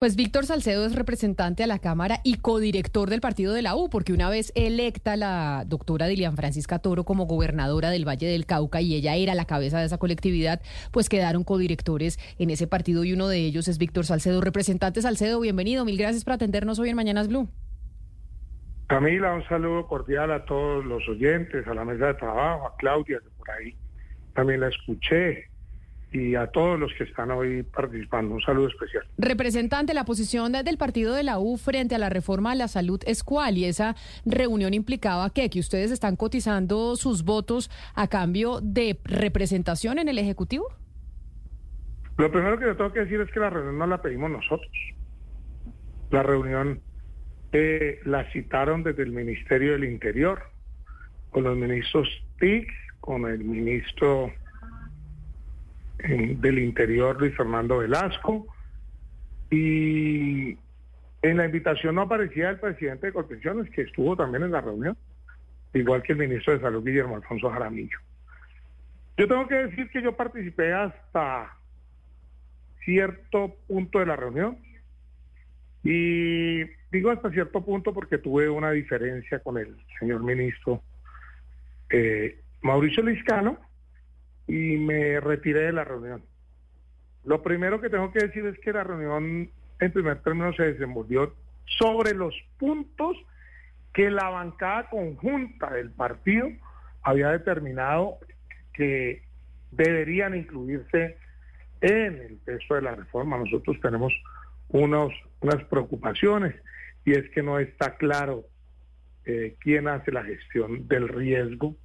Pues Víctor Salcedo es representante a la Cámara y codirector del partido de la U, porque una vez electa la doctora Dilian Francisca Toro como gobernadora del Valle del Cauca y ella era la cabeza de esa colectividad, pues quedaron codirectores en ese partido y uno de ellos es Víctor Salcedo. Representante Salcedo, bienvenido, mil gracias por atendernos hoy en Mañanas Blue. Camila, un saludo cordial a todos los oyentes, a la mesa de trabajo, a Claudia, que por ahí también la escuché y a todos los que están hoy participando. Un saludo especial. Representante, la posición del partido de la U frente a la reforma a la salud es cuál y esa reunión implicaba que, que ustedes están cotizando sus votos a cambio de representación en el Ejecutivo. Lo primero que yo tengo que decir es que la reunión no la pedimos nosotros. La reunión eh, la citaron desde el Ministerio del Interior, con los ministros TIC, con el ministro del Interior, Luis Fernando Velasco, y en la invitación no aparecía el presidente de Contenciones, que estuvo también en la reunión, igual que el ministro de Salud, Guillermo Alfonso Jaramillo. Yo tengo que decir que yo participé hasta cierto punto de la reunión, y digo hasta cierto punto porque tuve una diferencia con el señor ministro eh, Mauricio Liscano, y me retiré de la reunión. Lo primero que tengo que decir es que la reunión en primer término se desenvolvió sobre los puntos que la bancada conjunta del partido había determinado que deberían incluirse en el texto de la reforma. Nosotros tenemos unos, unas preocupaciones y es que no está claro eh, quién hace la gestión del riesgo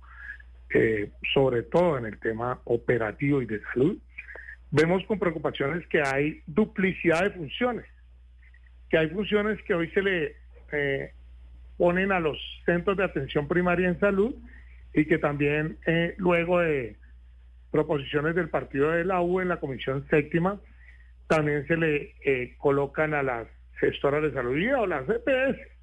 eh, sobre todo en el tema operativo y de salud, vemos con preocupaciones que hay duplicidad de funciones, que hay funciones que hoy se le eh, ponen a los centros de atención primaria en salud y que también eh, luego de proposiciones del partido de la U en la comisión séptima, también se le colocan a las gestoras de salud y o las EPS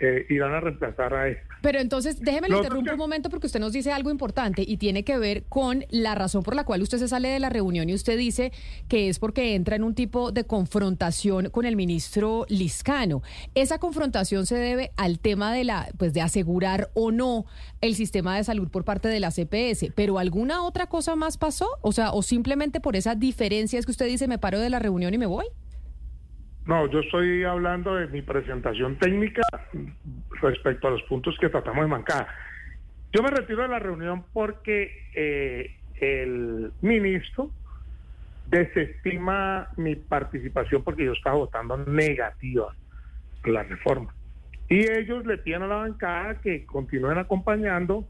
eh, irán a reemplazar a esto. Pero entonces, déjeme le interrumpo un momento porque usted nos dice algo importante y tiene que ver con la razón por la cual usted se sale de la reunión y usted dice que es porque entra en un tipo de confrontación con el ministro Liscano. Esa confrontación se debe al tema de la, pues de asegurar o no el sistema de salud por parte de la CPS, pero alguna otra cosa más pasó, o sea, o simplemente por esa diferencia es que usted dice me paro de la reunión y me voy. No, yo estoy hablando de mi presentación técnica respecto a los puntos que tratamos de mancar. Yo me retiro de la reunión porque eh, el ministro desestima mi participación porque yo estaba votando negativa la reforma. Y ellos le piden a la bancada que continúen acompañando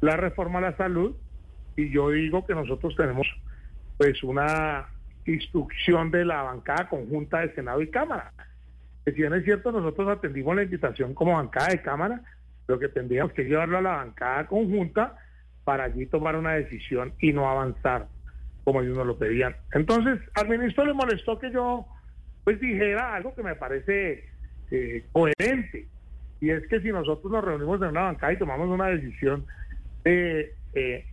la reforma a la salud y yo digo que nosotros tenemos pues una instrucción de la bancada conjunta de Senado y Cámara. Que si bien es cierto, nosotros atendimos la invitación como bancada de Cámara, lo que tendríamos que llevarlo a la bancada conjunta para allí tomar una decisión y no avanzar como ellos nos lo pedían. Entonces, al ministro le molestó que yo pues dijera algo que me parece eh, coherente. Y es que si nosotros nos reunimos en una bancada y tomamos una decisión de eh,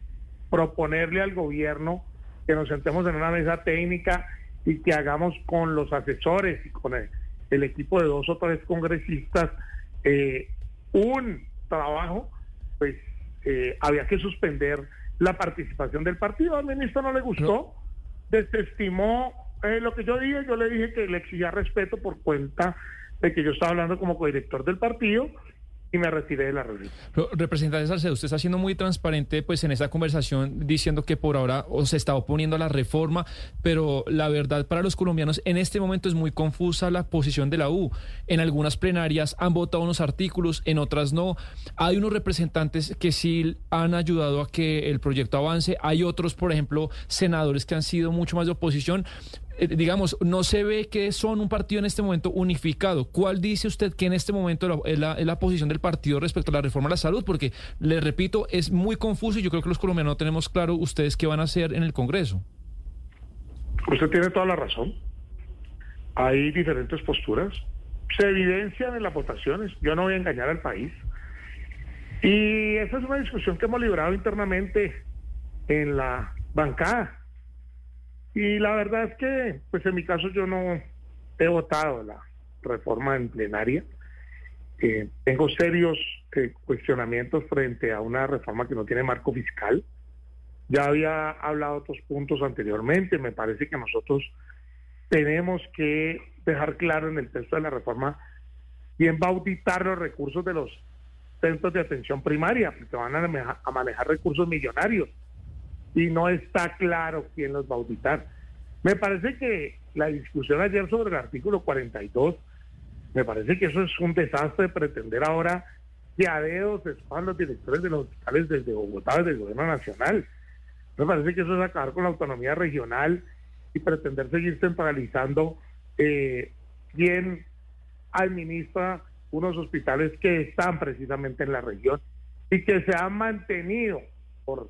proponerle al gobierno que nos sentemos en una mesa técnica y que hagamos con los asesores y con el, equipo de dos o tres congresistas eh, un trabajo, pues eh, había que suspender la participación del partido. Al ministro no le gustó, desestimó eh, lo que yo dije, yo le dije que le exigía respeto por cuenta de que yo estaba hablando como codirector del partido y me retiré de la reunión. representante Salcedo, usted está siendo muy transparente pues en esa conversación diciendo que por ahora se está oponiendo a la reforma, pero la verdad para los colombianos en este momento es muy confusa la posición de la U. En algunas plenarias han votado unos artículos, en otras no. Hay unos representantes que sí han ayudado a que el proyecto avance, hay otros, por ejemplo, senadores que han sido mucho más de oposición, eh, digamos, no se ve que son un partido en este momento unificado. ¿Cuál dice usted que en este momento es la, posición del partido respecto a la reforma a la salud? Porque, le repito, es muy confuso y yo creo que los colombianos no tenemos claro ustedes qué van a hacer en el Congreso. Usted tiene toda la razón. Hay diferentes posturas. Se evidencian en las votaciones. Yo no voy a engañar al país. Y esa es una discusión que hemos librado internamente en la bancada y la verdad es que, pues en mi caso yo no, he votado la reforma en plenaria. Eh, tengo serios eh, cuestionamientos frente a una reforma que no tiene marco fiscal. Ya había hablado otros puntos anteriormente. Me parece que nosotros tenemos que dejar claro en el texto de la reforma quién va auditar los recursos de los centros de atención primaria, porque van a manejar recursos millonarios y no está claro quién los va a auditar. Me parece que la discusión ayer sobre el artículo 42, me parece que eso es un desastre pretender ahora que a dedos se los directores de los hospitales desde Bogotá, desde el gobierno nacional. Me parece que eso es acabar con la autonomía regional y pretender seguir centralizando eh, quién administra unos hospitales que están precisamente en la región y que se han mantenido por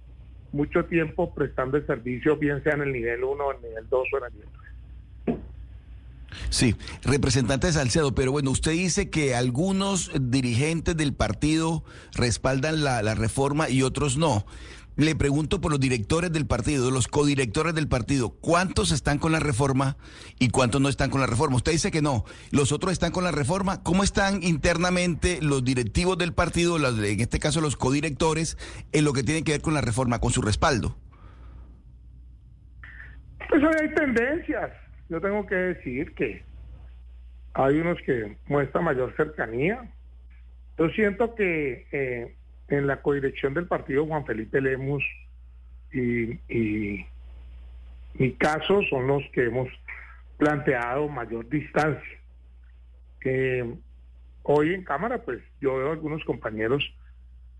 mucho tiempo prestando el servicio, bien sea en el nivel 1, en el nivel 2 o en el nivel 3. Sí, representante de Salcedo, pero bueno, usted dice que algunos dirigentes del partido respaldan la, la reforma y otros no. Le pregunto por los directores del partido, los codirectores del partido, ¿cuántos están con la reforma y cuántos no están con la reforma? Usted dice que no, los otros están con la reforma. ¿Cómo están internamente los directivos del partido, en este caso los codirectores, en lo que tiene que ver con la reforma, con su respaldo? Pues hay tendencias. Yo tengo que decir que hay unos que muestran mayor cercanía. Yo siento que eh, en la codirección del partido Juan Felipe Lemus y, y mi caso son los que hemos planteado mayor distancia. hoy en Cámara, pues yo veo algunos compañeros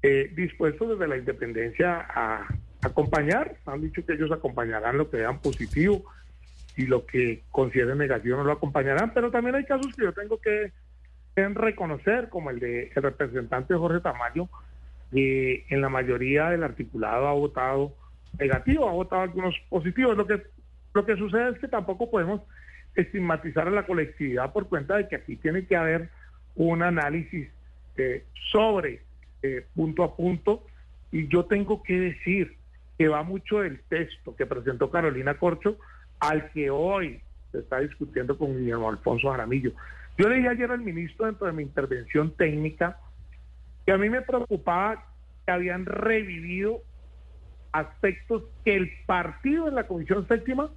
eh, dispuestos desde la independencia a acompañar. Han dicho que ellos acompañarán lo que vean positivo y lo que consideren negativo no lo acompañarán, pero también hay casos que yo tengo que reconocer, como el de el representante Jorge Tamayo, y en la mayoría del articulado ha votado negativo, ha votado algunos positivos. Lo que, lo que sucede es que tampoco podemos estigmatizar a la colectividad por cuenta de que aquí tiene que haber un análisis eh, sobre eh, punto a punto y yo tengo que decir que va mucho del texto que presentó Carolina Corcho al que hoy se está discutiendo con Guillermo Alfonso Jaramillo. Yo le dije ayer al ministro dentro de mi intervención técnica que a mí me preocupaba que habían revivido aspectos que el partido en la Comisión Séptima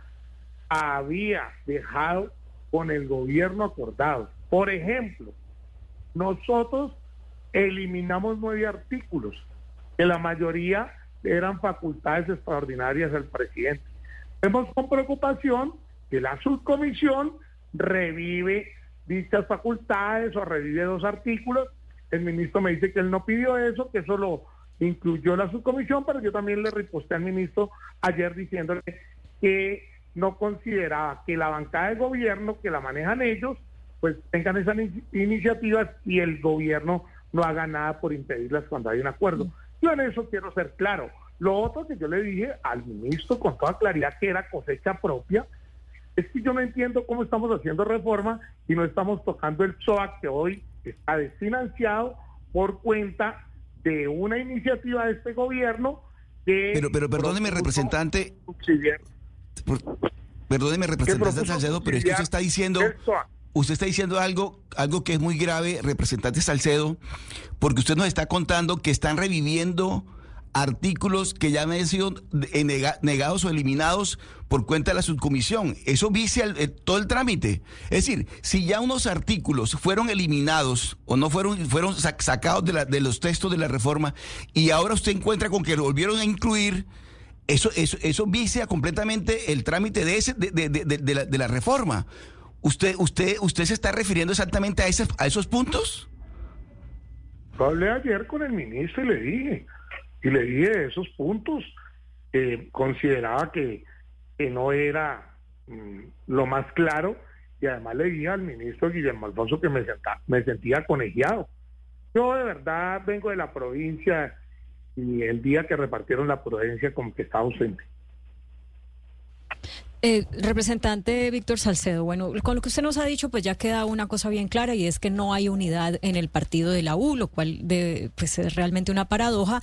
había dejado con el gobierno acordado. Por ejemplo, nosotros eliminamos nueve artículos, que la mayoría eran facultades extraordinarias del presidente. Vemos con preocupación que la subcomisión revive dichas facultades o revive dos artículos el ministro me dice que él no pidió eso, que eso lo incluyó la subcomisión, pero yo también le reposté al ministro ayer diciéndole que no consideraba que la bancada de gobierno, que la manejan ellos, pues tengan esas iniciativas y el gobierno no haga nada por impedirlas cuando hay un acuerdo. Yo en eso quiero ser claro. Lo otro que yo le dije al ministro con toda claridad que era cosecha propia, es que yo no entiendo cómo estamos haciendo reforma y no estamos tocando el SOAC que hoy está desfinanciado por cuenta de una iniciativa de este gobierno que... Pero, pero perdóneme, representante... perdóneme, representante Salcedo, pero es que usted está diciendo... Usted está diciendo algo, algo que es muy grave, representante Salcedo, porque usted nos está contando que están reviviendo artículos que ya han sido negados o eliminados por cuenta de la subcomisión. Eso vicia todo el trámite. Es decir, si ya unos artículos fueron eliminados o no fueron, fueron sacados de, de los textos de la reforma y ahora usted encuentra con que lo volvieron a incluir, eso, eso, eso vicia completamente el trámite de, ese, de, de, de la, la, reforma. ¿Usted, usted, ¿Usted se está refiriendo exactamente a, ese, a esos puntos? Hablé ayer con el ministro y le dije, y le dije esos puntos. Consideraba que, que, no era mm, lo más claro y además le dije al ministro Guillermo Alfonso que me, me sentía conegiado. Yo de verdad vengo de la provincia y el día que repartieron la provincia como que estaba ausente. Eh, representante Víctor Salcedo, bueno, con lo que usted nos ha dicho, pues ya queda una cosa bien clara y es que no hay unidad en el partido de la U, lo cual de, pues es realmente una paradoja.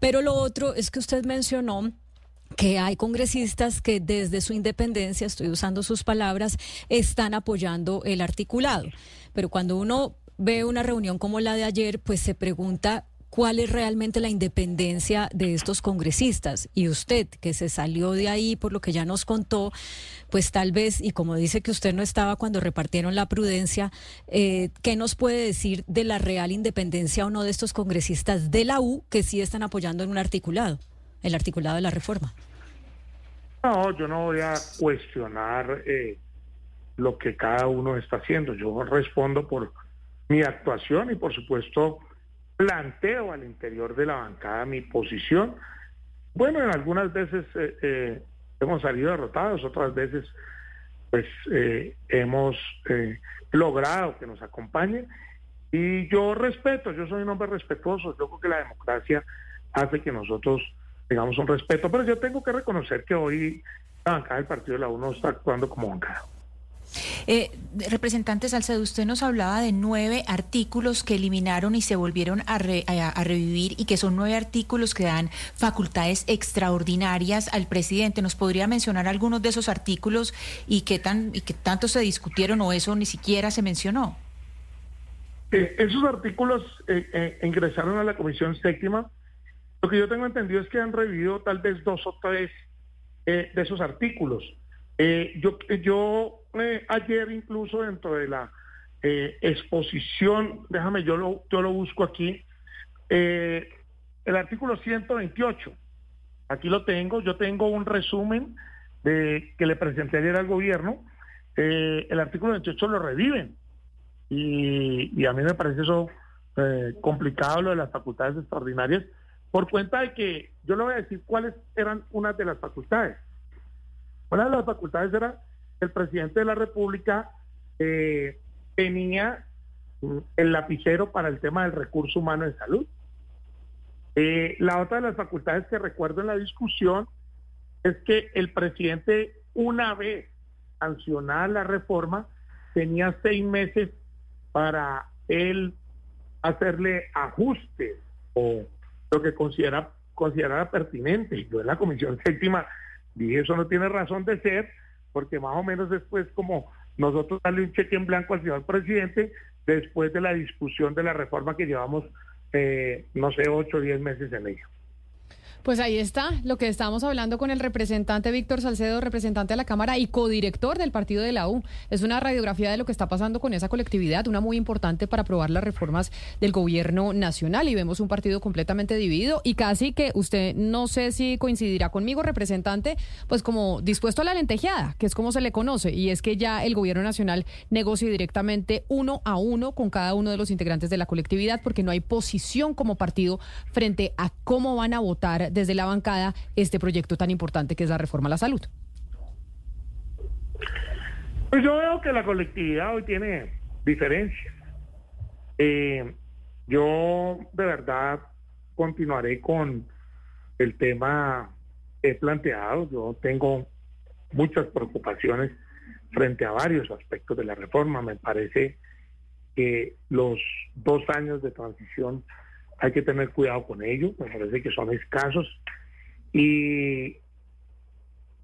Pero lo otro es que usted mencionó que hay congresistas que desde su independencia, estoy usando sus palabras, están apoyando el articulado. Pero cuando uno ve una reunión como la de ayer, pues se pregunta cuál es realmente la independencia de estos congresistas. Y usted, que se salió de ahí por lo que ya nos contó, pues tal vez, y como dice que usted no estaba cuando repartieron la prudencia, eh, ¿qué nos puede decir de la real independencia o no de estos congresistas de la U que sí están apoyando en un articulado, el articulado de la reforma? No, yo no voy a cuestionar eh, lo que cada uno está haciendo. Yo respondo por mi actuación y por supuesto planteo al interior de la bancada mi posición. Bueno, en algunas veces eh, eh, hemos salido derrotados, otras veces pues eh, hemos logrado que nos acompañen y yo respeto, yo soy un hombre respetuoso, yo creo que la democracia hace que nosotros tengamos un respeto, pero yo tengo que reconocer que hoy la bancada del Partido de la UNO está actuando como bancada. Eh, representante Salcedo, usted nos hablaba de nueve artículos que eliminaron y se volvieron a, revivir y que son nueve artículos que dan facultades extraordinarias al presidente. ¿Nos podría mencionar algunos de esos artículos y qué, tan, y qué tanto se discutieron o eso ni siquiera se mencionó? Eh, esos artículos eh, ingresaron a la Comisión Séptima. Lo que yo tengo entendido es que han revivido tal vez dos o tres de esos artículos. yo, yo eh, ayer incluso dentro de la eh, exposición, déjame, yo lo, yo lo busco aquí, eh, el artículo 128, aquí lo tengo, yo tengo un resumen de que le presenté ayer al gobierno, el artículo 28 lo reviven y, a mí me parece eso complicado lo de las facultades extraordinarias por cuenta de que yo le voy a decir cuáles eran unas de las facultades. Una de las facultades era el presidente de la República eh, tenía el lapicero para el tema del recurso humano en salud. Eh, la otra de las facultades que recuerdo en la discusión es que el presidente, una vez sancionada la reforma, tenía seis meses para él hacerle ajustes o lo que considera considerara pertinente. Yo en la Comisión Séptima dije, eso no tiene razón de ser, porque más o menos después como nosotros darle un cheque en blanco al señor presidente después de la discusión de la reforma que llevamos, eh, no sé, ocho o diez meses en ello. Pues ahí está lo que estábamos hablando con el representante Víctor Salcedo, representante de la Cámara y codirector del partido de la U. Es una radiografía de lo que está pasando con esa colectividad, una muy importante para aprobar las reformas del gobierno nacional. Y vemos un partido completamente dividido y casi que usted no sé si coincidirá conmigo, representante, pues como dispuesto a la lentejeada, que es como se le conoce. Y es que ya el gobierno nacional negocia directamente uno a uno con cada uno de los integrantes de la colectividad porque no hay posición como partido frente a cómo van a votar desde la bancada este proyecto tan importante que es la reforma a la salud? Pues yo veo que la colectividad hoy tiene diferencias. Eh, yo de verdad continuaré con el tema he planteado. Yo tengo muchas preocupaciones frente a varios aspectos de la reforma. Me parece que los dos años de transición hay que tener cuidado con ello, me parece que son escasos y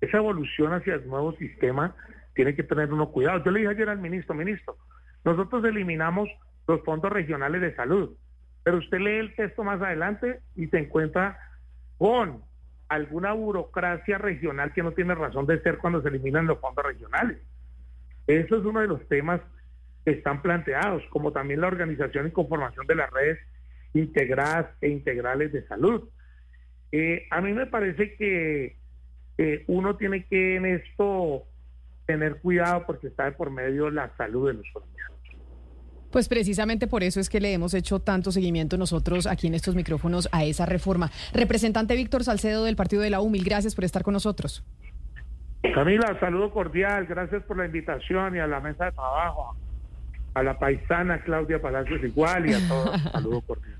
esa evolución hacia el nuevo sistema tiene que tener uno cuidado. Yo le dije ayer al ministro, ministro, nosotros eliminamos los fondos regionales de salud, pero usted lee el texto más adelante y se encuentra con alguna burocracia regional que no tiene razón de ser cuando se eliminan los fondos regionales. Eso es uno de los temas que están planteados, como también la organización y conformación de las redes integradas e integrales de salud. Eh, a mí me parece que uno tiene que en esto tener cuidado porque está de por medio la salud de los colombianos. Pues precisamente por eso es que le hemos hecho tanto seguimiento nosotros aquí en estos micrófonos a esa reforma. Representante Víctor Salcedo del Partido de la U, gracias por estar con nosotros. Camila, saludo cordial, gracias por la invitación y a la mesa de trabajo, a la paisana Claudia Palacios igual y a todos, saludo cordial.